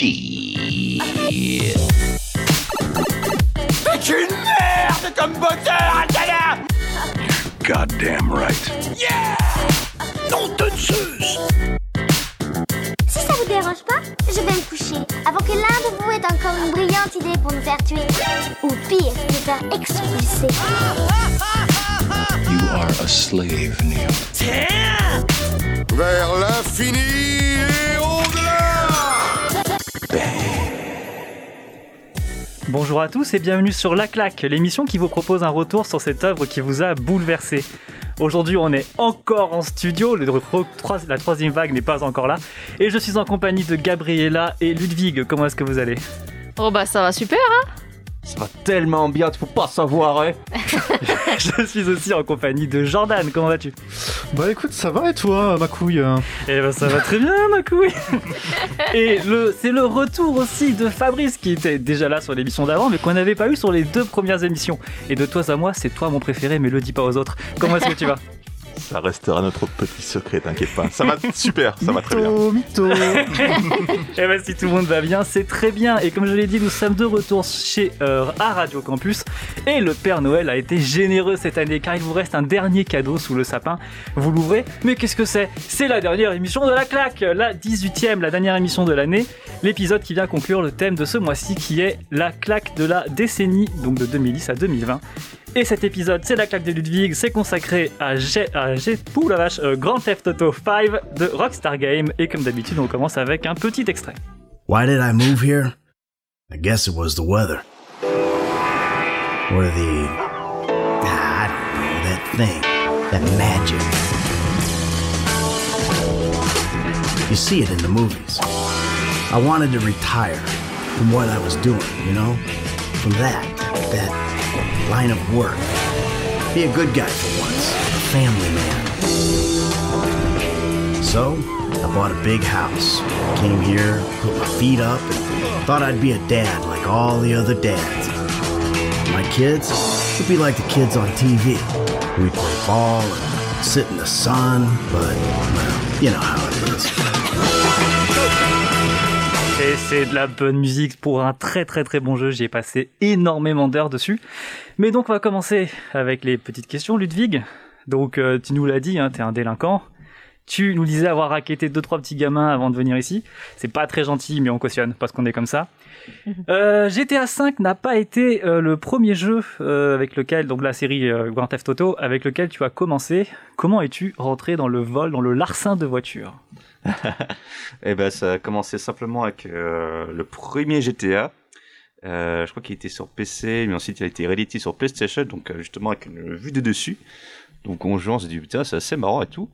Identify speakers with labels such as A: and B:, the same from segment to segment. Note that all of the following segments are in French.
A: Shit.
B: C'est une merde comme moteur, Adala
A: Goddamn right.
B: Non de Zeus
C: Si ça vous dérange pas, je vais me coucher avant que l'un de vous ait encore une brillante idée pour nous faire tuer. Ou pire, nous faire expulser.
A: You are a slave, Neo.
D: Vers l'infini
E: Bonjour à tous et bienvenue sur La Claque, l'émission qui vous propose un retour sur cette œuvre qui vous a bouleversé. Aujourd'hui, on est encore en studio, la troisième vague n'est pas encore là, et je suis en compagnie de Gabriella et Ludwig. Comment est-ce que vous allez?
F: Oh bah ça va super hein?
G: Ça va tellement bien, tu faut pas savoir, hein
E: Je suis aussi en compagnie de Jordan. Comment vas-tu?
H: Bah écoute, ça va et toi, ma couille?
E: Eh ben ça va très bien, ma couille. Et le, c'est le retour aussi de Fabrice qui était déjà là sur l'émission d'avant, mais qu'on n'avait pas eu sur les deux premières émissions. Et de toi à moi, c'est toi mon préféré, mais le dis pas aux autres. Comment est-ce que tu vas?
I: Ça restera notre petit secret, t'inquiète pas. Ça va super, ça va très bien.
H: Mytho, mytho
E: Eh ben si tout le monde va bien, c'est très bien. Et comme je l'ai dit, nous sommes de retour chez euh, à Radio Campus. Et le Père Noël a été généreux cette année, car il vous reste un dernier cadeau sous le sapin. Vous l'ouvrez, mais qu'est-ce que c'est? C'est la dernière émission de la claque, la 18e, la dernière émission de l'année. L'épisode qui vient conclure le thème de ce mois-ci, qui est la claque de la décennie, donc de 2010 à 2020. Et cet épisode, c'est la claque de Ludwig, c'est consacré à G, à la vache, euh, Grand Theft Auto 5 de Rockstar Game. Et comme d'habitude, on commence avec un petit extrait.
J: Why did I move here? I guess it was the weather. Or the. ah, I don't know, that thing. That magic. You see it in the movies. I wanted to retire from what I was doing, you know? From that, that line of work. Be a good guy for once, a family man. So, I bought a big house. Came here, put my feet up, and thought I'd be a dad like all the other dads. My kids would be like the kids on TV. We'd play ball and sit in the sun, but, well, you know how it is.
E: Et c'est de la bonne musique pour un très très très bon jeu. J'y ai passé énormément d'heures dessus. Mais donc on va commencer avec les petites questions. Ludwig, donc euh, tu nous l'as dit, hein, t'es un délinquant. Tu nous disais avoir raquetté deux trois petits gamins avant de venir ici. C'est pas très gentil, mais on cautionne parce qu'on est comme ça. Euh, GTA V n'a pas été euh, le premier jeu euh, avec lequel, donc la série euh, Grand Theft Auto, avec lequel tu as commencé. Comment es-tu rentré dans le vol, dans le larcin de voiture?
G: Eh ben, ça a commencé simplement avec euh, le premier GTA. Euh, je crois qu'il était sur PC, mais ensuite il a été réédité sur PlayStation, donc euh, justement avec une vue de dessus. Donc on joue, on s'est dit putain c'est assez marrant et tout.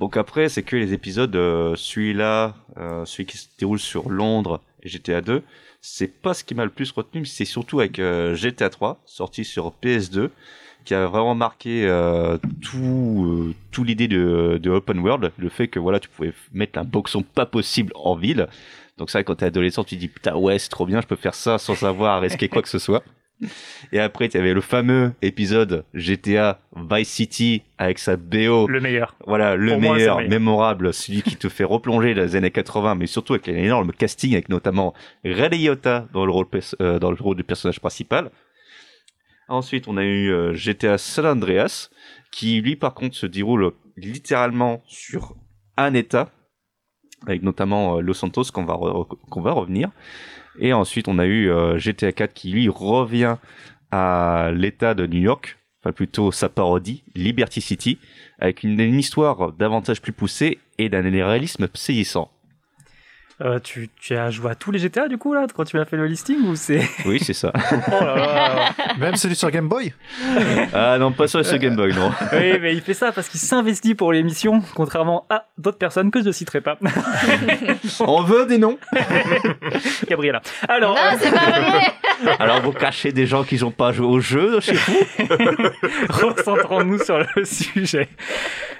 G: Donc après c'est que les épisodes, euh, celui-là, euh, celui qui se déroule sur Londres et GTA 2, c'est pas ce qui m'a le plus retenu, mais c'est surtout avec euh, GTA 3, sorti sur PS2, qui a vraiment marqué euh, tout, tout l'idée de, de open world, le fait que voilà tu pouvais mettre un boxon pas possible en ville. Donc ça quand t'es adolescent tu te dis putain ouais c'est trop bien, je peux faire ça sans avoir à risquer quoi que ce soit. Et après, tu avais le fameux épisode GTA Vice City avec sa BO.
E: Le meilleur.
G: Voilà, le
E: moi,
G: meilleur,
E: le meilleur.
G: mémorable, celui qui te fait replonger dans les années 80, mais surtout avec un énorme casting, avec notamment Ray Liotta dans le rôle, euh, dans le rôle du personnage principal. Ensuite, on a eu euh, GTA San Andreas, qui lui, par contre, se déroule littéralement sur un État, avec notamment euh, Los Santos, qu'on va, qu'on va revenir. Et ensuite, on a eu euh, GTA 4 qui, lui, revient à l'État de New York, enfin plutôt sa parodie, Liberty City, avec une, une histoire davantage plus poussée et d'un réalisme saisissant.
E: Euh, tu, tu as joué à tous les GTA du coup là quand tu m'as fait le listing ou c'est
G: Oui, c'est ça.
E: oh là là
H: Même celui sur Game Boy?
G: Ah non, pas sur ce Game Boy, non.
E: Oui mais il fait ça parce qu'il s'investit pour l'émission contrairement à d'autres personnes que je ne citerai pas.
G: On veut des noms
E: Gabriella. Alors
F: Non, c'est pas vrai
G: Alors vous cachez des gens qui n'ont pas joué au jeu chez vous?
E: Recentrons-nous sur le sujet.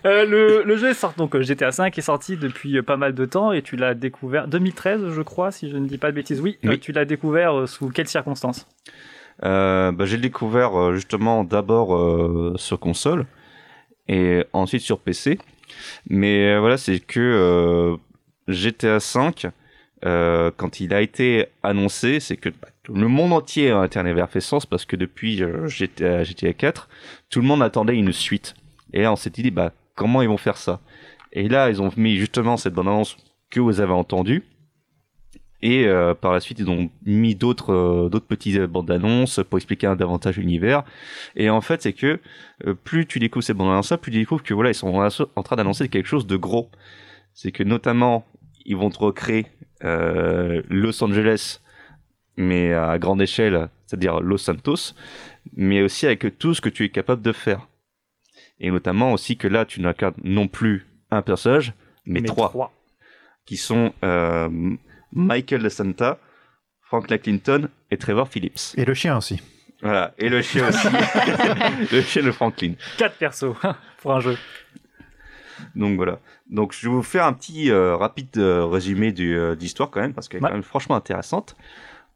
E: Euh, le, le jeu est sorti donc euh, GTA V est sorti depuis pas mal de temps et tu l'as découvert 2013 je crois si je ne dis pas de bêtises. Oui,
G: Oui.
E: Euh, tu l'as découvert euh, sous quelles circonstances?
G: Euh, bah, j'ai découvert justement d'abord sur console et ensuite sur PC. Mais voilà, c'est que GTA V, euh, quand il a été annoncé, c'est que bah, le monde entier a été un effervescence parce que depuis euh, GTA, GTA 4, tout le monde attendait une suite. Et là, on s'est dit, bah, comment ils vont faire ça? Et là, ils ont mis justement cette bande-annonce que vous avez entendue. Et euh, par la suite, ils ont mis d'autres euh, d'autres petites bandes annonces pour expliquer un davantage l'univers. Et en fait, c'est que euh, plus tu découvres ces bandes annonces, plus tu découvres que voilà, ils sont en, train d'annoncer quelque chose de gros. C'est que notamment, ils vont te recréer euh, Los Angeles, mais à grande échelle, c'est-à-dire Los Santos, mais aussi avec tout ce que tu es capable de faire. Et notamment aussi que là, tu n'incarnes non plus un personnage, mais,
E: Mais
G: trois,
E: trois.
G: Qui sont euh, Michael DeSanta, Franklin Clinton et Trevor Phillips.
H: Et le chien aussi.
G: Voilà, et le chien aussi, le chien de Franklin.
E: Quatre persos pour un jeu.
G: Donc voilà. Donc je vais vous faire un petit euh, rapide euh, résumé du, euh, d'histoire quand même, parce qu'elle est
E: Ouais.
G: quand même franchement intéressante.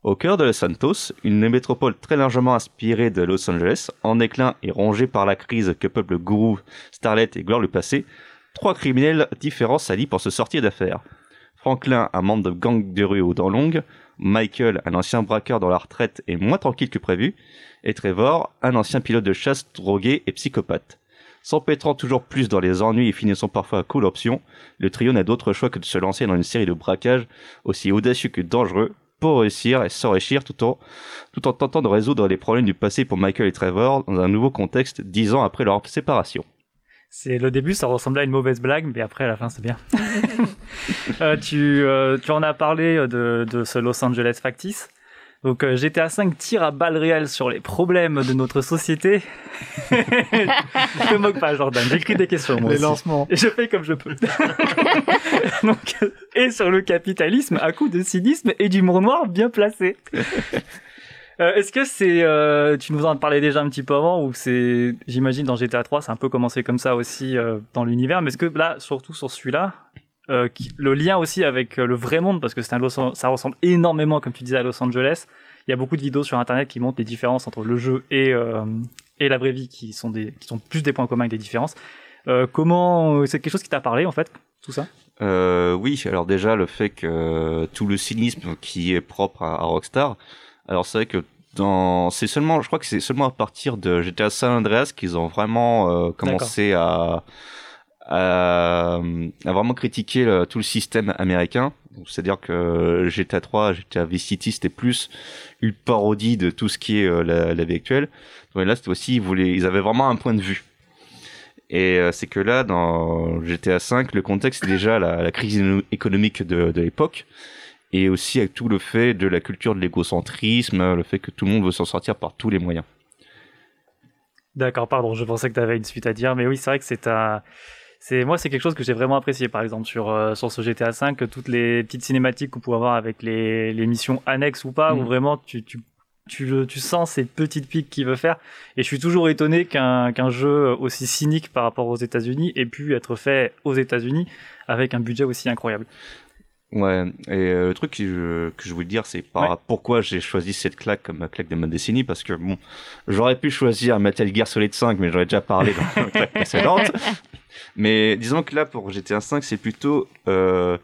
G: Au cœur de Los Santos, une métropole très largement inspirée de Los Angeles, en déclin et rongée par la crise que peuple le gourou, Starlet et Gloire le passé, trois criminels différents s'allient pour se sortir d'affaires. Franklin, un membre de gang de rue aux dents longues, Michael, un ancien braqueur dans la retraite et moins tranquille que prévu, et Trevor, un ancien pilote de chasse drogué et psychopathe. S'empêtrant toujours plus dans les ennuis et finissant parfois à cool option, le trio n'a d'autre choix que de se lancer dans une série de braquages aussi audacieux que dangereux pour réussir et s'enrichir tout en, tout en tentant de résoudre les problèmes du passé pour Michael et Trevor dans un nouveau contexte dix ans après leur séparation.
E: C'est le début, ça ressemblait à une mauvaise blague, mais après à la fin c'est bien. Euh, tu, euh, tu en as parlé de, de ce Los Angeles factice. Donc euh, GTA 5 tire à balles réelles sur les problèmes de notre société. je te moque pas Jordan, j'écris des questions moi
H: Les
E: aussi.
H: lancements.
E: Et je fais comme je peux. Donc, euh, et sur le capitalisme à coup de cynisme et d'humour noir bien placé. Euh, Est-ce que c'est, euh, tu nous en parlais déjà un petit peu avant, ou c'est, j'imagine dans GTA 3, c'est un peu commencé comme ça aussi euh, dans l'univers, mais est-ce que là, surtout sur celui-là, euh, le lien aussi avec euh, le vrai monde, parce que c'est un Los ça ressemble énormément, comme tu disais, à Los Angeles. Il y a beaucoup de vidéos sur Internet qui montrent les différences entre le jeu et euh, et la vraie vie, qui sont des, qui sont plus des points communs que des différences. Comment, c'est quelque chose qui t'a parlé en fait, tout ça?
G: Oui, alors déjà le fait que tout le cynisme qui est propre à Rockstar, alors c'est vrai que dans, c'est seulement, je crois que c'est seulement à partir de GTA San Andreas qu'ils ont vraiment euh, commencé à, à, à vraiment critiquer le- tout le système américain. C'est-à-dire que GTA 3, GTA Vice City, c'était plus une parodie de tout ce qui est euh, la, la vie actuelle. Donc là, c'était aussi, ils voulaient, ils avaient vraiment un point de vue. Et euh, c'est que là, dans GTA V, le contexte est déjà la, la crise économique de, de l'époque, et aussi avec tout le fait de la culture de l'égocentrisme, le fait que tout le monde veut s'en sortir par tous les moyens.
E: D'accord, pardon, je pensais que tu avais une suite à dire, mais oui, c'est vrai que c'est un... C'est moi, c'est quelque chose que j'ai vraiment apprécié, par exemple sur euh, sur ce GTA V, que toutes les petites cinématiques qu'on pouvait avoir avec les, les missions annexes ou pas, où vraiment tu tu tu, tu sens ces petites piques qu'il veut faire. Et je suis toujours étonné qu'un qu'un jeu aussi cynique par rapport aux États-Unis ait pu être fait aux États-Unis avec un budget aussi incroyable.
G: Ouais, et euh, le truc que je, que je voulais dire, c'est par
E: Ouais.
G: pourquoi j'ai choisi cette claque comme ma claque de ma décennie, parce que bon, j'aurais pu choisir Metal Gear Solid 5, mais ai déjà parlé dans la claque précédente. Mais disons que là, pour GTA 5, c'est plutôt euh,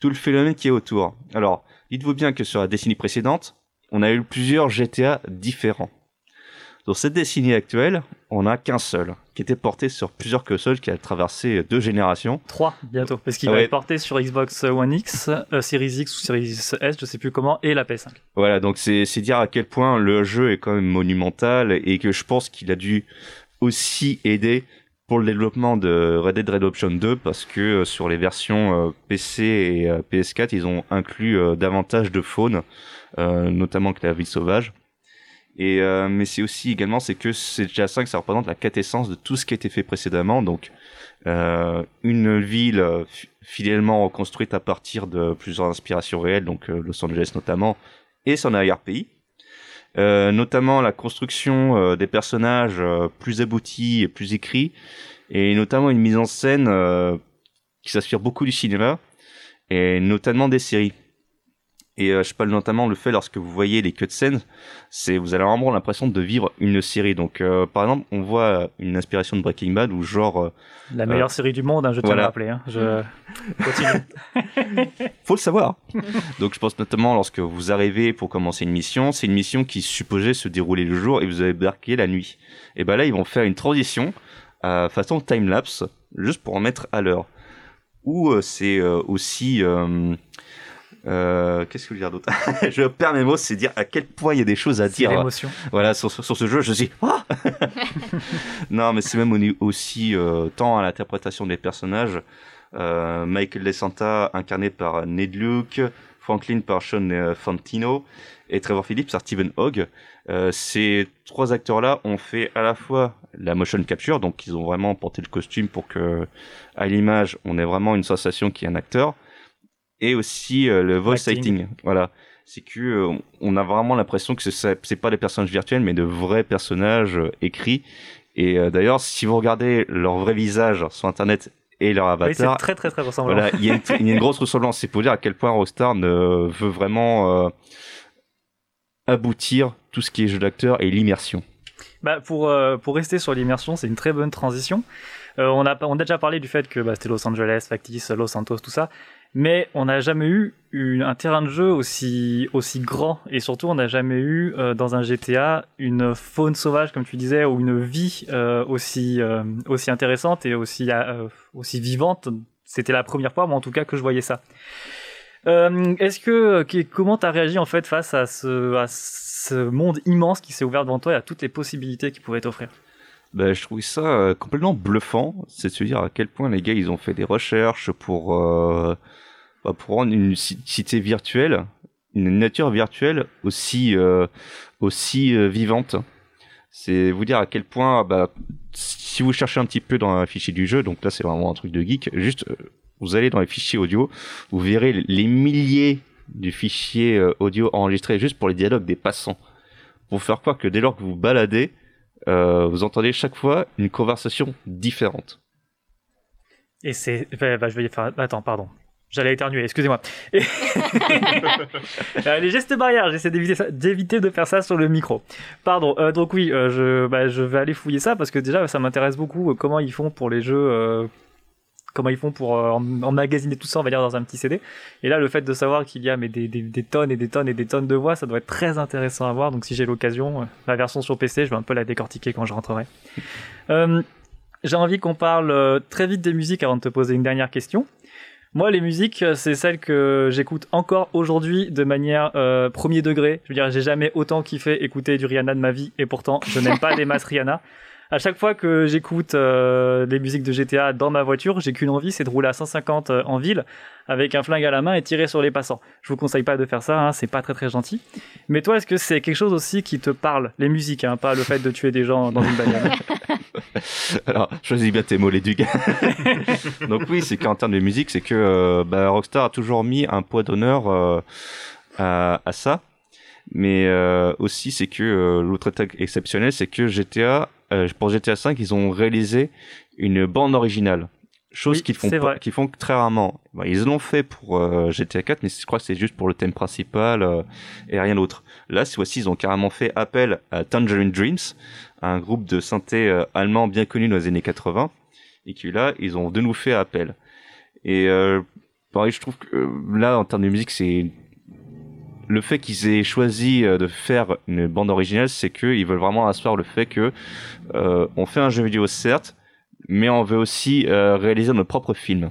G: tout le phénomène qui est autour. Alors, dites-vous bien que sur la décennie précédente, on a eu plusieurs GTA différents. Dans cette décennie actuelle, on n'a qu'un seul, qui était porté sur plusieurs consoles, qui a traversé deux générations.
E: 3 bientôt, parce qu'il
G: Ah
E: va
G: ouais.
E: être porté sur Xbox One X, euh, Series X ou Series S, je sais plus comment, et la PS5.
G: Voilà, donc c'est dire à quel point le jeu est quand même monumental et que je pense qu'il a dû aussi aider pour le développement de Red Dead Redemption 2 parce que euh, sur les versions euh, PC et euh, PS4, ils ont inclus davantage de faune, notamment que la vie sauvage. Et euh, mais c'est aussi également c'est que c'est GTA 5 ça représente la quintessence de tout ce qui a été fait précédemment. Donc euh, une ville euh, fi- fidèlement reconstruite à partir de plusieurs inspirations réelles donc euh, Los Angeles notamment et son arrière-pays. Euh, notamment la construction des personnages plus aboutis et plus écrits. Et notamment une mise en scène qui s'inspire beaucoup du cinéma et notamment des séries Et euh, je parle notamment le fait lorsque vous voyez les cutscenes, c'est vous allez vraiment l'impression de vivre une série. Donc euh, par exemple, on voit une inspiration de Breaking Bad ou genre euh,
E: La meilleure série du monde, hein, je à
G: voilà.
E: rappeler. hein. Je continue.
G: faut le savoir. Donc je pense notamment lorsque vous arrivez pour commencer une mission, c'est une mission qui supposait se dérouler le jour et vous avez débarqué la nuit. Et ben là ils vont faire une transition euh, façon time lapse juste pour en mettre à l'heure. Ou euh, c'est euh, aussi euh, qu'est-ce que je veux dire d'autre Je perds mes mots, c'est dire à quel point il y a des choses à dire.
E: l'émotion.
G: Voilà, sur, sur, sur ce jeu, je dis ah Non, mais c'est même aussi euh, tant à l'interprétation des personnages. Euh, Michael DeSanta incarné par Ned Luke, Franklin par Sean euh, Fantino et Trevor Phillips par Stephen Hogg. Euh, ces trois acteurs-là ont fait à la fois la motion capture, donc ils ont vraiment porté le costume pour que à l'image on ait vraiment une sensation qu'il y a un acteur, et aussi euh, le voice
E: Acting.
G: Voilà, c'est que euh, on a vraiment l'impression que c'est c'est pas des personnages virtuels, mais de vrais personnages euh, écrits. Et d'ailleurs, si vous regardez leur vrai visage sur Internet et leur
E: Oui, c'est
G: avatar,
E: très très très ressemblant.
G: voilà, il y, a une, il y a une grosse ressemblance. C'est pour dire à quel point Rockstar ne veut vraiment euh, aboutir tout ce qui est jeu d'acteur et l'immersion.
E: Bah, pour, euh, pour rester sur l'immersion, c'est une très bonne transition. Euh, on, a, on a déjà parlé du fait que bah, c'était Los Angeles, factice, Los Santos, tout ça. Mais on n'a jamais eu un terrain de jeu aussi, aussi grand. Et surtout, on n'a jamais eu euh, dans un GTA une faune sauvage, comme tu disais, ou une vie euh, aussi, euh, aussi intéressante et aussi, aussi vivante. C'était la première fois, moi en tout cas, que je voyais ça. Est-ce que comment t'as réagi en fait face à ce, monde immense qui s'est ouvert devant toi et à toutes les possibilités qu'il pouvait t'offrir?
G: Ben, je trouve ça complètement bluffant. C'est de se dire à quel point les gars ils ont fait des recherches pour bah, pour rendre une ci- cité virtuelle, une nature virtuelle aussi euh, aussi euh, vivante. C'est vous dire à quel point bah, si vous cherchez un petit peu dans un fichier du jeu, donc là c'est vraiment un truc de geek, juste euh, vous allez dans les fichiers audio, vous verrez les milliers de fichiers euh, audio enregistrés juste pour les dialogues des passants. Pour faire croire que dès lors que vous baladez, vous entendez chaque fois une conversation différente.
E: Et c'est. bah, je vais faire. Attends, pardon. J'allais éternuer, excusez-moi. Et- Euh, les gestes barrières, j'essaie d'éviter, de faire ça sur le micro. Pardon. Euh, donc oui, euh, je, bah, je vais aller fouiller ça parce que déjà ça m'intéresse beaucoup euh, comment ils font pour les jeux, comment ils font pour em- emmagasiner tout ça, on va dire dans un petit CD. Et là, le fait de savoir qu'il y a mais des, des, des tonnes et des tonnes et des tonnes de voix, ça doit être très intéressant à voir. Donc si j'ai l'occasion, la version sur PC, je vais un peu la décortiquer quand je rentrerai. J'ai envie qu'on parle très vite des musiques avant de te poser une dernière question. Moi, les musiques, euh, c'est celles que j'écoute encore aujourd'hui de manière euh, premier degré. Je veux dire, j'ai jamais autant kiffé écouter du Rihanna de ma vie, et pourtant, je n'aime pas des masses Rihanna. À chaque fois que j'écoute euh, les musiques de GTA dans ma voiture, j'ai qu'une envie, c'est de rouler à 150 euh, en ville avec un flingue à la main et tirer sur les passants. Je vous conseille pas de faire ça, hein, c'est pas très très gentil. Mais toi, est-ce que c'est quelque chose aussi qui te parle, les musiques, hein, pas le fait de tuer des gens dans une bagnole?
G: Alors, choisis bien tes mots, les ducs. Donc oui, c'est qu'en termes de musique, c'est que euh, bah, Rockstar a toujours mis un poids d'honneur euh, à, ça. Mais euh, aussi, c'est que l'autre état exceptionnel, c'est que GTA, pour GTA 5, ils ont réalisé une bande originale. Chose
E: Oui,
G: qu'ils font pas, qu'ils font très rarement. Bah, ils l'ont fait pour euh, GTA 4, mais je crois que c'est juste pour le thème principal euh, et rien d'autre. Là, cette fois-ci, ils ont carrément fait appel à Tangerine Dreams, un groupe de synthé euh, allemand bien connu dans les années 80, et qui là, ils ont de nouveau fait appel. Et euh, pareil, je trouve que là, en termes de musique, c'est le fait qu'ils aient choisi de faire une bande originale, c'est qu'ils veulent vraiment asseoir le fait que euh, on fait un jeu vidéo certes, mais on veut aussi euh, réaliser notre propre film.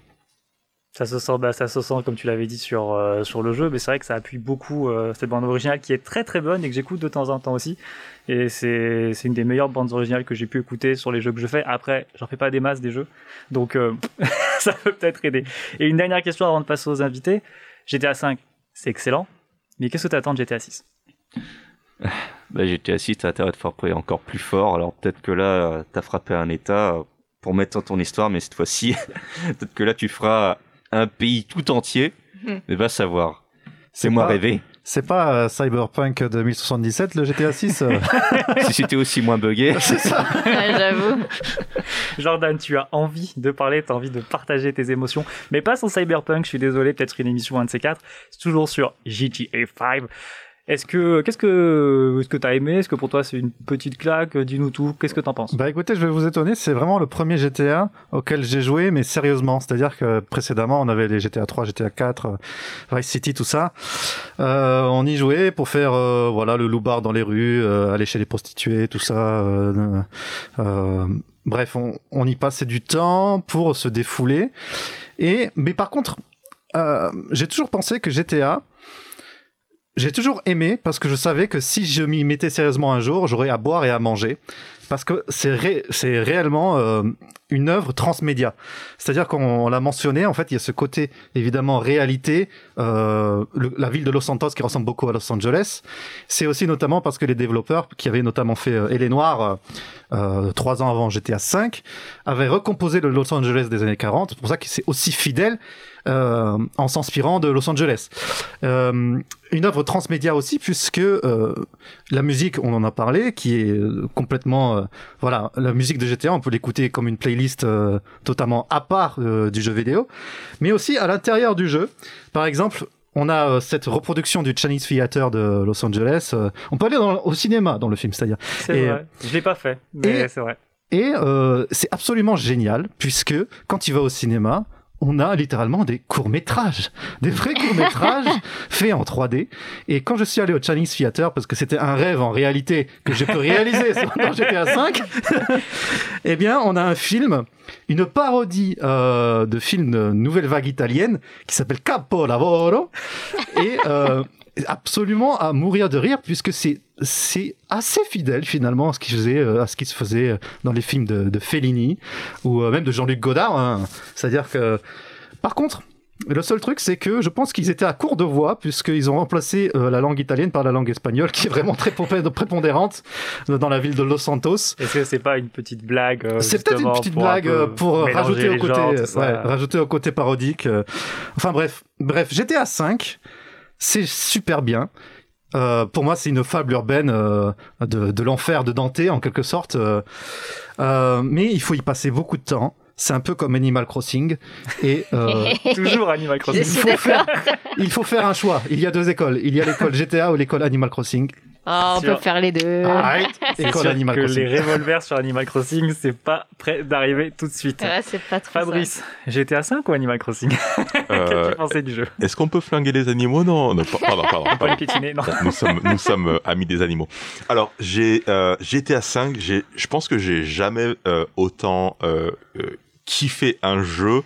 E: Ça se sent, bah, ça se sent comme tu l'avais dit sur euh, sur le jeu, mais c'est vrai que ça appuie beaucoup euh, cette bande originale qui est très très bonne et que j'écoute de temps en temps aussi. Et c'est c'est une des meilleures bandes originales que j'ai pu écouter sur les jeux que je fais. Après, j'en fais pas des masses des jeux, donc euh, ça peut peut-être aider. Et une dernière question avant de passer aux invités. GTA 5, c'est excellent, mais qu'est-ce que t'attends de GTA 6
G: Bah, GTA 6, t'as intérêt de frapper encore plus fort. Alors peut-être que là, t'as frappé un état pour mettre dans ton histoire, mais cette fois-ci, peut-être que là, tu feras un pays tout entier.
F: Mhm.
G: Mais va savoir. C'est moi
H: pas-
G: rêver.
H: C'est pas euh, Cyberpunk 2077, le GTA 6 euh
G: si c'était aussi moins buggé.
H: C'est ça.
F: Ouais, J'avoue.
E: Jordan, tu as envie de parler, tu as envie de partager tes émotions, mais pas sur Cyberpunk, je suis désolé, peut-être une émission un de ces quatre. C'est toujours sur GTA 5. Est-ce que, qu'est-ce que, est-ce que t'as aimé? Est-ce que pour toi c'est une petite claque? Dis-nous tout. Qu'est-ce que t'en penses?
H: Bah écoutez, je vais vous étonner, c'est vraiment le premier GTA auquel j'ai joué, mais sérieusement. C'est-à-dire que précédemment, on avait les GTA 3, GTA 4, euh, Vice City, tout ça. Euh, on y jouait pour faire euh, voilà le loupard dans les rues, euh, aller chez les prostituées, tout ça. euh, euh, bref, on, on y passait du temps pour se défouler. Et mais par contre, euh, j'ai toujours pensé que GTA j'ai toujours aimé parce que je savais que si je m'y mettais sérieusement un jour, j'aurais à boire et à manger. Parce que c'est ré- c'est réellement euh, une œuvre transmédia. C'est-à-dire qu'on on l'a mentionné, en fait, il y a ce côté évidemment réalité, euh, la ville de Los Santos qui ressemble beaucoup à Los Angeles. C'est aussi notamment parce que les développeurs qui avaient notamment fait euh, euh, euh, trois ans avant GTA 5 avaient recomposé le Los Angeles des années 40. C'est pour ça que c'est aussi fidèle en s'inspirant de Los Angeles. Une œuvre transmédia aussi puisque la musique, on en a parlé, qui est complètement, voilà, la musique de GTA, on peut l'écouter comme une playlist euh, totalement à part euh, du jeu vidéo, mais aussi à l'intérieur du jeu. Par exemple, on a euh, cette reproduction du Chinese Theater de Los Angeles. on peut aller dans- au cinéma dans le film, c'est-à-dire.
E: C'est vrai. Je l'ai pas fait, mais c'est vrai.
H: et c'est absolument génial, puisque quand tu vas au cinéma, on a littéralement des courts-métrages, des vrais courts-métrages faits en 3D. Et quand je suis allé au Chinese Theater, parce que c'était un rêve en réalité que je peux réaliser dans GTA V, eh bien, on a un film, une parodie euh, de film de nouvelle vague italienne qui s'appelle Capo Lavoro. Et euh, absolument à mourir de rire, puisque c'est c'est assez fidèle finalement à ce qui faisait euh, à ce qui se faisait euh, dans les films de, de Fellini ou euh, même de Jean-Luc Godard hein. c'est-à-dire que par contre le seul truc, c'est que je pense qu'ils étaient à court de voix, puisqu'ils ont remplacé euh, la langue italienne par la langue espagnole, qui est vraiment très prépondérante dans la ville de Los Santos.
E: Est-ce que c'est pas une petite blague euh,
H: C'est peut-être une petite
E: pour un
H: blague
E: peu
H: pour rajouter au côté, ouais, rajouter au côté parodique. euh. Enfin bref, bref, GTA 5, c'est super bien. Euh, pour moi, c'est une fable urbaine euh, de, de l'enfer de Dante en quelque sorte. euh. Euh, mais il faut y passer beaucoup de temps. C'est un peu comme Animal Crossing et euh,
E: Toujours Animal Crossing.
F: suis
H: faut faire- il faut faire un choix. Il y a deux écoles. Il y a l'école GTA ou l'école Animal Crossing.
F: Oh, on peut faire les deux.
H: Arrête.
E: C'est
H: École
E: sûr
H: Animal
E: que
H: Crossing.
E: les revolvers sur Animal Crossing, c'est pas prêt d'arriver tout de suite.
F: Ouais, c'est pas trop.
E: Fabrice, GTA 5 ou Animal Crossing
I: Euh,
E: Qu'as-tu pensé du jeu
I: Est-ce qu'on peut flinguer les animaux? Non, non, pa- pardon, pardon.
E: Pas les
I: pardon.
E: piétiner, non.
I: Nous sommes, nous sommes euh, amis des animaux. Alors, j'ai euh, GTA 5. J'ai, je pense que j'ai jamais euh, autant euh, euh, kiffé un jeu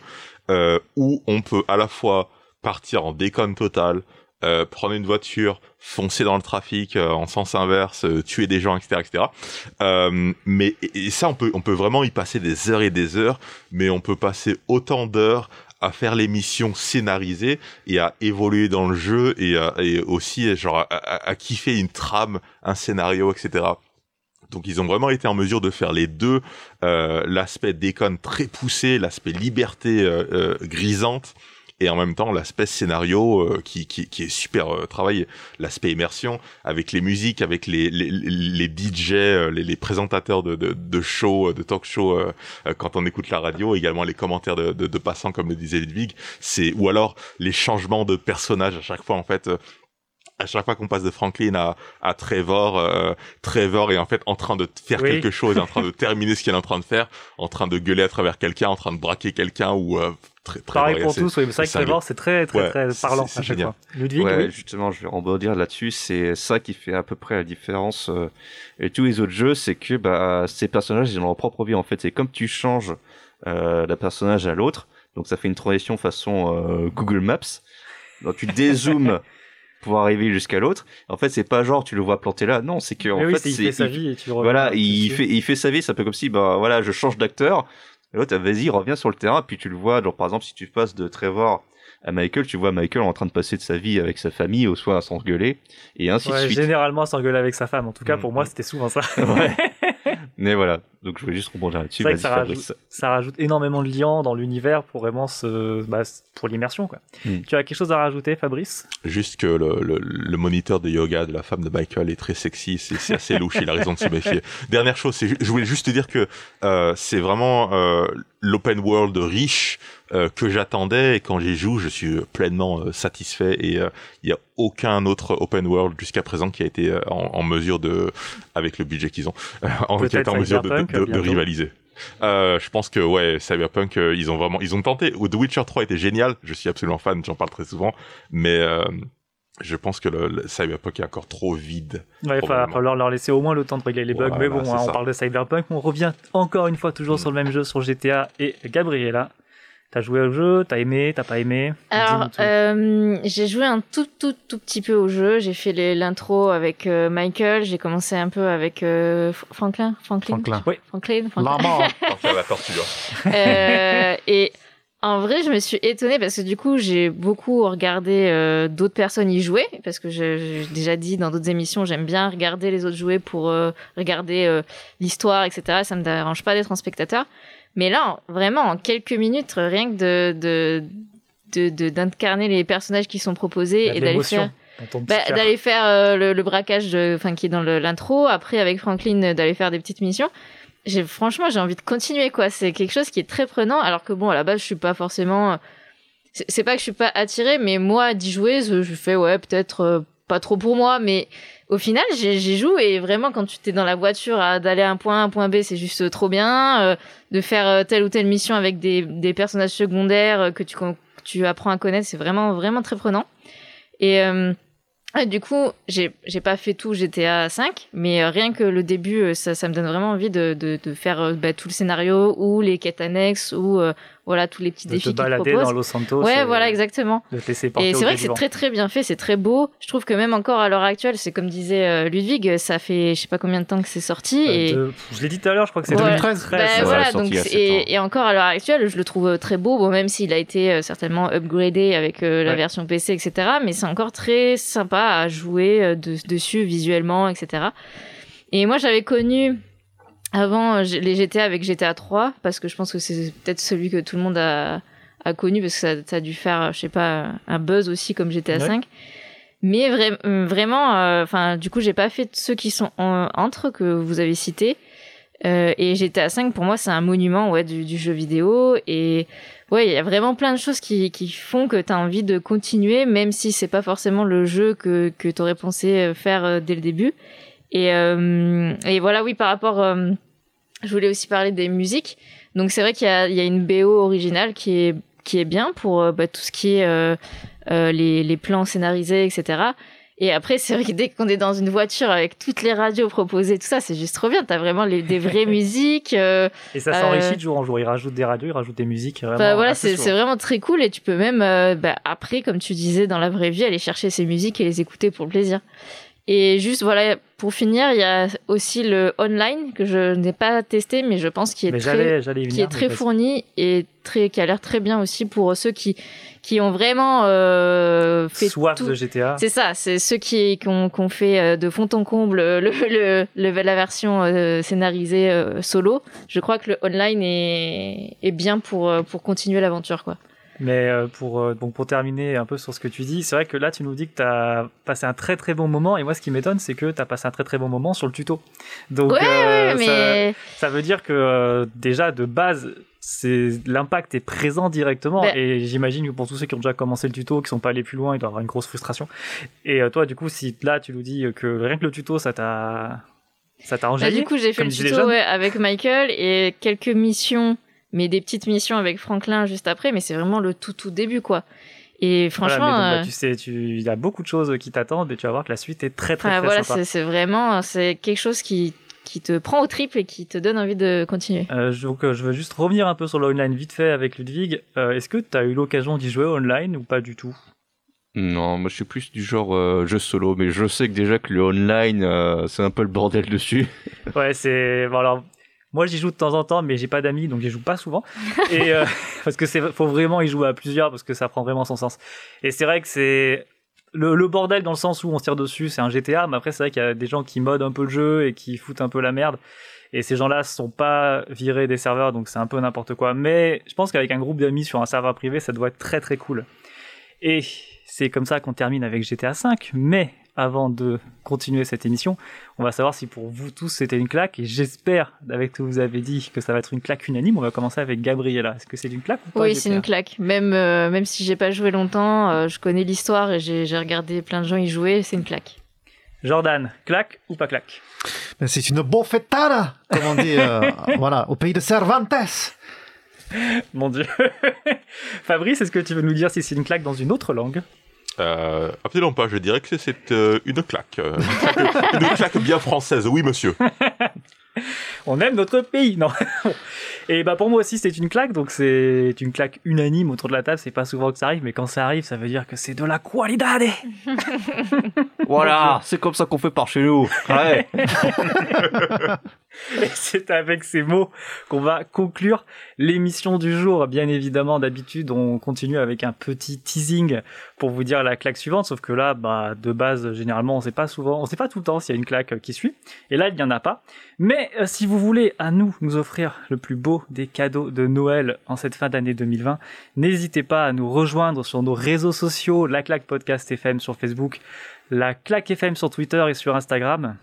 I: euh, où on peut à la fois partir en déconne totale, euh, prendre une voiture, foncer dans le trafic euh, en sens inverse, euh, tuer des gens, etc., etc. Euh, mais et, ça, on peut, on peut vraiment y passer des heures et des heures, mais on peut passer autant d'heures à faire les missions scénarisées et à évoluer dans le jeu et, à- et aussi genre à, à- à kiffer une trame, un scénario, etc. Donc ils ont vraiment été en mesure de faire les deux, euh, l'aspect déconne très poussé, l'aspect liberté euh, grisante, et en même temps l'aspect scénario euh, qui, qui, qui est super euh, travaillé, l'aspect immersion avec les musiques, avec les, les, les DJ, euh, les, les présentateurs de, de, de show, de talk show euh, euh, quand on écoute la radio, également les commentaires de, de, de passants comme le disait Ludwig, c'est ou alors les changements de personnages à chaque fois en fait. euh, à chaque fois qu'on passe de Franklin à, à Trevor, euh, Trevor est en fait en train de faire
E: Oui.
I: quelque chose, en train de terminer ce qu'il est en train de faire, en train de gueuler à travers quelqu'un, en train de braquer quelqu'un ou euh, très, Trevor
E: Pareil pour tous, oui. C'est vrai que. Trevor, c'est très, très,
I: Ouais,
E: très parlant à chaque
I: génial.
E: fois. Ludwig,
G: Ouais,
E: oui.
G: justement, je vais rebondir là-dessus. C'est ça qui fait à peu près la différence euh, et tous les autres jeux, c'est que bah ces personnages ils ont leur propre vie en fait. C'est comme tu changes euh, d'un personnage à l'autre, donc ça fait une transition façon euh, Google Maps. Donc tu dézoomes pour arriver jusqu'à l'autre. En fait, c'est pas genre tu le vois planté là. Non, c'est que en
E: oui,
G: fait
E: il fait sa vie et tu le
G: voilà, il fait il fait sa vie. C'est un peu comme si bah voilà, je change d'acteur. L'autre, vas-y, reviens sur le terrain. Puis tu le vois, genre par exemple, si tu passes de Trevor à Michael, tu vois Michael en train de passer de sa vie avec sa famille au soir à s'engueuler et ainsi
E: Ouais,
G: de suite.
E: généralement, s'engueuler avec sa femme. En tout cas,
I: Mm,
E: pour moi,
I: mm.
E: c'était souvent ça.
G: Ouais. Mais voilà, donc je voulais juste rebondir là-dessus.
E: C'est vrai que
G: Vas-y,
E: ça
G: Fabrice.
E: rajoute, ça rajoute énormément de liens dans l'univers pour vraiment se, bah, pour l'immersion. quoi.
G: Mm.
E: Tu as quelque chose à rajouter, Fabrice?
I: Juste que le, le, le moniteur de yoga de la femme de Michael est très sexy, c'est assez louche, il a raison de se méfier. Dernière chose, je voulais juste te dire que euh, c'est vraiment euh, l'open world riche euh, que j'attendais et quand j'y joue, je suis pleinement euh, satisfait et euh, il y a aucun autre open world jusqu'à présent qui a été euh, en, en mesure de, avec le budget qu'ils ont, euh, en, qui a été en mesure de, rivaliser. Euh, je pense que ouais, Cyberpunk, euh, ils ont vraiment, ils ont tenté. The Witcher 3 était génial. Je suis absolument fan, j'en parle très souvent, mais euh, je pense que le, le Cyberpunk est encore trop vide.
E: Ouais, Il va falloir leur laisser au moins le temps de régler les bugs.
I: Voilà,
E: mais bon, hein, on parle de Cyberpunk. On revient encore une fois toujours sur le même jeu, sur GTA. Et Gabriella, t'as joué au jeu, t'as aimé, t'as pas aimé?
F: Alors, euh, j'ai joué un tout, tout, tout petit peu au jeu. J'ai fait l'intro avec euh, Michael. J'ai commencé un peu avec euh, Franklin. Franklin?
H: Franklin.
E: Oui.
F: Franklin. Franklin.
H: Maman.
I: Enfin, la.
F: Euh, et en vrai, je me suis étonnée parce que du coup, j'ai beaucoup regardé euh, d'autres personnes y jouer parce que j'ai déjà dit dans d'autres émissions, j'aime bien regarder les autres jouer pour euh, regarder euh, l'histoire, etc. Ça me dérange pas d'être un spectateur. Mais là, en- vraiment, en quelques minutes, rien que de de d'incarner les personnages qui sont proposés et d'aller faire bah, d'aller faire euh, le, le braquage de, enfin qui est dans l'intro après avec Franklin euh, d'aller faire des petites missions. J'ai franchement j'ai envie de continuer quoi. C'est quelque chose qui est très prenant alors que bon à la base je suis pas forcément euh, c'est pas que je suis pas attirée mais moi d'y jouer je je fais ouais peut-être euh, pas trop pour moi mais au final j'y joue et vraiment quand tu t'es dans la voiture d'aller à un point A un point B c'est juste trop bien euh, de faire euh, telle ou telle mission avec des, personnages secondaires euh, que tu apprends à connaître c'est vraiment vraiment très prenant. Et euh, du coup, j'ai pas fait tout GTA 5, mais euh, rien que le début, euh, ça, me donne vraiment envie de, faire euh, bah, tout le scénario ou les quêtes annexes ou euh, voilà tous les petits
E: de
F: défis
E: te balader dans Los Santos.
F: Ouais,
E: et
F: voilà, exactement.
E: De te laisser porter
F: Et c'est vrai que c'est très très bien fait, c'est très beau. Je trouve que même encore à l'heure actuelle, c'est comme disait euh, Ludwig, ça fait je sais pas combien de temps que c'est sorti
E: Euh,
F: et
E: de- Je l'ai dit tout à l'heure, je crois que c'est. 2013.
F: bah,
G: ouais,
F: voilà,
G: sorti
F: donc
G: il y a
F: c'est-
G: sept ans.
F: et, et encore à l'heure actuelle, je le trouve euh, très beau, bon même s'il a été euh, certainement upgradé avec euh, la
E: Ouais.
F: version PC, etc. Mais c'est encore très sympa à jouer euh, de- dessus visuellement, etc. Et moi, j'avais connu avant euh, les GTA avec GTA 3 parce que je pense que c'est peut-être celui que tout le monde a, a connu parce que ça, ça a dû faire, je sais pas, un buzz aussi comme GTA
E: Ouais.
F: 5. Mais vra- vraiment, euh, du coup, j'ai pas fait ceux qui sont en- entre que vous avez cités. Euh, et GTA 5 pour moi c'est un monument ouais du, du jeu vidéo et ouais il y a vraiment plein de choses qui, qui font que tu as envie de continuer même si c'est pas forcément le jeu que que tu aurais pensé faire dès le début et euh, et voilà oui par rapport euh, je voulais aussi parler des musiques donc c'est vrai qu'il y a il y a une BO originale qui est qui est bien pour euh, bah, tout ce qui est euh, euh, les les plans scénarisés etc et après, c'est vrai que dès qu'on est dans une voiture avec toutes les radios proposées, tout ça, c'est juste trop bien. T'as vraiment les, des vraies musiques. euh,
E: Et ça s'enrichit de jour en jour. Ils rajoutent des radios, ils rajoutent des musiques. Vraiment
F: Enfin, voilà, c'est vraiment très cool. Et tu peux même, bah, après, comme tu disais, dans la vraie vie, aller chercher ces musiques et les écouter pour le plaisir. Et juste, voilà, pour finir, il y a aussi le online que je n'ai pas testé, mais je pense qu'il est
E: Mais
F: très
E: venir,
F: est fourni et très qui a l'air très bien aussi pour ceux qui qui ont vraiment euh, fait
E: Soif
F: tout.
E: de GTA.
F: C'est ça, c'est ceux qui qui ont, qui ont fait euh, de fond en comble le, le, le- la version euh, scénarisée euh, solo. Je crois que le online est, est bien pour euh, pour continuer l'aventure quoi.
E: Mais euh, pour, euh, bon, pour terminer un peu sur ce que tu dis, c'est vrai que là, tu nous dis que tu as passé un très très bon moment. Et moi, ce qui m'étonne, c'est que tu as passé un très très bon moment sur le tuto. Donc,
F: Ouais,
E: euh,
F: ouais,
E: ça,
F: mais
E: ça veut dire que euh, déjà, de base, c'est l'impact est présent directement.
F: Ben-
E: Et j'imagine que pour tous ceux qui ont déjà commencé le tuto, qui sont pas allés plus loin, il doit y avoir une grosse frustration. Et euh, toi, du coup, si là, tu nous dis que rien que le tuto, ça t'a. Ça t'a
F: Bah, du coup, j'ai fait le tuto ouais, avec Michael et quelques missions, mais des petites missions avec Franklin juste après, mais c'est vraiment le tout tout début quoi. Et franchement,
E: donc, bah,
F: euh,
E: tu sais, tu- il y a beaucoup de choses qui t'attendent et tu vas voir que la suite est très très très
F: voilà,
E: sympa.
F: c'est c'est vraiment c'est quelque chose qui qui te prend au triple et qui te donne envie de continuer.
E: Euh, je- donc, euh, je veux juste revenir un peu sur le online vite fait avec Ludwig. Euh, Est-ce que tu as eu l'occasion d'y jouer online ou pas du tout?
G: Non, moi je suis plus du genre euh, jeu solo, mais je sais que déjà que le online, euh, c'est un peu le bordel dessus.
E: Ouais, c'est. Bon, alors, moi j'y joue de temps en temps, mais j'ai pas d'amis donc j'y joue pas souvent. Et euh, parce que c'est faut vraiment y jouer à plusieurs parce que ça prend vraiment son sens. Et c'est vrai que c'est le, le bordel dans le sens où on se tire dessus, c'est un GTA, mais après c'est vrai qu'il y a des gens qui modent un peu le jeu et qui foutent un peu la merde. Et ces gens-là sont pas virés des serveurs, donc c'est un peu n'importe quoi. Mais je pense qu'avec un groupe d'amis sur un serveur privé, ça doit être très très cool. Et c'est comme ça qu'on termine avec GTA V. Mais avant de continuer cette émission, on va savoir si pour vous tous c'était une claque. Et j'espère, avec ce que vous avez dit, que ça va être une claque unanime. On va commencer avec Gabriella. Est-ce que c'est une claque ou pas
F: Oui, c'est une claque. Même, euh, même si j'ai pas joué longtemps, euh, je connais l'histoire et j'ai regardé plein de gens y jouer, c'est une claque.
E: Jordan, claque ou pas claque?
H: Mais c'est une bofetada, comme on dit, euh, voilà, au pays de Cervantes.
E: Mon dieu. Fabrice, est-ce que tu veux nous dire si c'est une claque dans une autre langue?
I: Euh, absolument pas, je dirais que c'est euh, euh, Une claque, une claque bien française, oui monsieur.
E: On aime notre pays, non Et bah pour moi aussi c'est une claque, donc c'est une claque unanime autour de la table. C'est pas souvent que ça arrive, mais quand ça arrive, ça veut dire que c'est de la qualidad.
G: Voilà, c'est comme ça qu'on fait par chez nous. Ouais.
E: Et c'est avec ces mots qu'on va conclure l'émission du jour. Bien évidemment, d'habitude, on continue avec un petit teasing pour vous dire la claque suivante. Sauf que là, bah, de base, généralement, on sait pas souvent, on sait pas tout le temps s'il y a une claque qui suit. Et là, il n'y en a pas. Mais euh, si vous voulez à nous nous offrir le plus beau des cadeaux de Noël en cette fin d'année 2020, n'hésitez pas à nous rejoindre sur nos réseaux sociaux, la claque podcast FM sur Facebook, la claque FM sur Twitter et sur Instagram.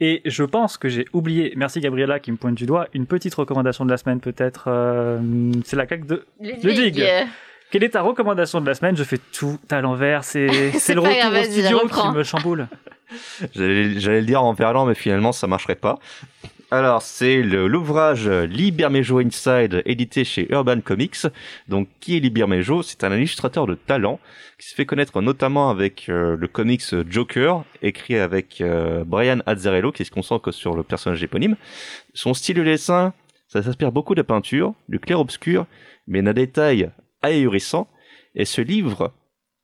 E: Et je pense que j'ai oublié, merci Gabriella qui me pointe du doigt, une petite recommandation de la semaine peut-être. euh, c'est la claque de Ludwig. Quelle est ta recommandation de la semaine? Je fais tout à l'envers, c'est le retour
F: grave,
E: au studio qui me chamboule.
G: J'allais le dire en verlan, mais finalement, ça marcherait pas. Alors, c'est l'ouvrage Libermejo Inside, édité chez Urban Comics. Donc, qui est Libermejo? C'est un illustrateur de talent qui se fait connaître notamment avec euh, le comics Joker, écrit avec euh, Brian Azzarello, qui se concentre sur le personnage éponyme. Son style de dessin, ça s'inspire beaucoup de peinture, du clair-obscur, mais d'un détail ahurissant. Et ce livre,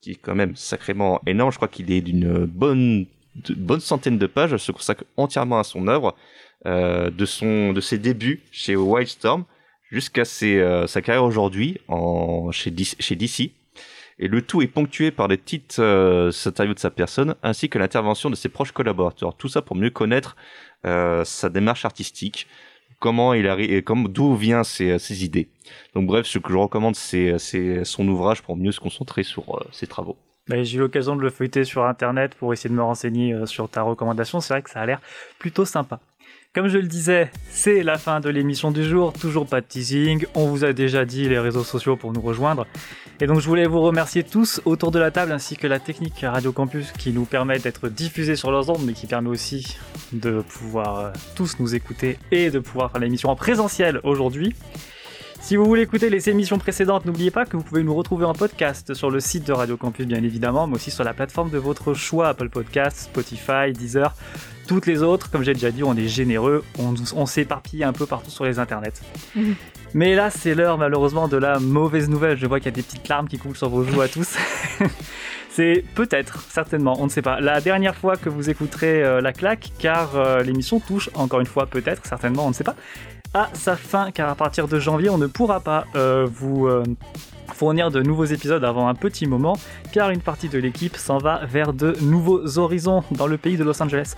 G: qui est quand même sacrément énorme, je crois qu'il est d'une bonne, de bonne centaine de pages, se consacre entièrement à son œuvre, euh, de son, de ses débuts chez Wildstorm jusqu'à ses, euh, sa carrière aujourd'hui en chez DC, chez DC. Et le tout est ponctué par des petites euh, interviews de sa personne ainsi que l'intervention de ses proches collaborateurs. Tout ça pour mieux connaître euh, sa démarche artistique, comment il arrive, comme d'où vient ses, ses idées. Donc bref, ce que je recommande, c'est c'est son ouvrage pour mieux se concentrer sur euh, ses travaux.
E: Bah, j'ai eu l'occasion de le feuilleter sur internet pour essayer de me renseigner euh, sur ta recommandation. C'est vrai que ça a l'air plutôt sympa. Comme je le disais, c'est la fin de l'émission du jour, toujours pas de teasing, on vous a déjà dit les réseaux sociaux pour nous rejoindre. Et donc je voulais vous remercier tous autour de la table ainsi que la technique Radio Campus qui nous permet d'être diffusés sur leurs ondes mais qui permet aussi de pouvoir euh, tous nous écouter et de pouvoir faire l'émission en présentiel aujourd'hui. Si vous voulez écouter les émissions précédentes, n'oubliez pas que vous pouvez nous retrouver en podcast sur le site de Radio Campus, bien évidemment, mais aussi sur la plateforme de votre choix, Apple Podcasts, Spotify, Deezer, toutes les autres. Comme j'ai déjà dit, on est généreux, on, on s'éparpille un peu partout sur les internets. Mais là, c'est l'heure malheureusement de la mauvaise nouvelle. Je vois qu'il y a des petites larmes qui coulent sur vos joues à tous. c'est peut-être, certainement, on ne sait pas, la dernière fois que vous écouterez euh, la claque, car euh, l'émission touche, encore une fois, peut-être, certainement, on ne sait pas, à sa fin, car à partir de janvier, on ne pourra pas euh, vous euh, fournir de nouveaux épisodes avant un petit moment, car une partie de l'équipe s'en va vers de nouveaux horizons dans le pays de Los Angeles.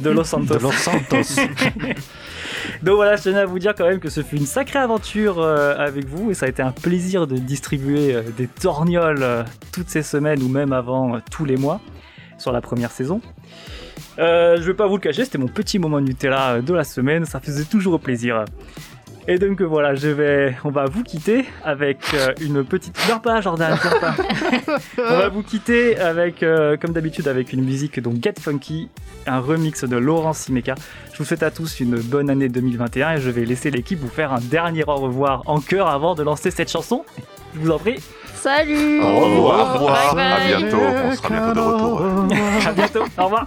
E: De Los Santos.
H: De Los Santos.
E: Donc voilà, je tenais à vous dire quand même que ce fut une sacrée aventure euh, avec vous et ça a été un plaisir de distribuer des torgnoles toutes ces semaines ou même avant tous les mois sur la première saison. Euh, je vais pas vous le cacher, c'était mon petit moment Nutella euh, de la semaine, ça faisait toujours plaisir. Et donc euh, voilà, je vais, on va vous quitter avec euh, une petite. Pleure pas, Jordan, pleure pas. on va vous quitter avec, euh, comme d'habitude, avec une musique donc Get Funky, un remix de Laurent Simeka. Je vous souhaite à tous une bonne année 2021 et je vais laisser l'équipe vous faire un dernier au revoir en chœur avant de lancer cette chanson. Je vous en prie.
F: Salut
I: Au revoir.
F: Bye bye.
I: À bientôt. On sera bientôt de retour.
E: à bientôt. Au revoir.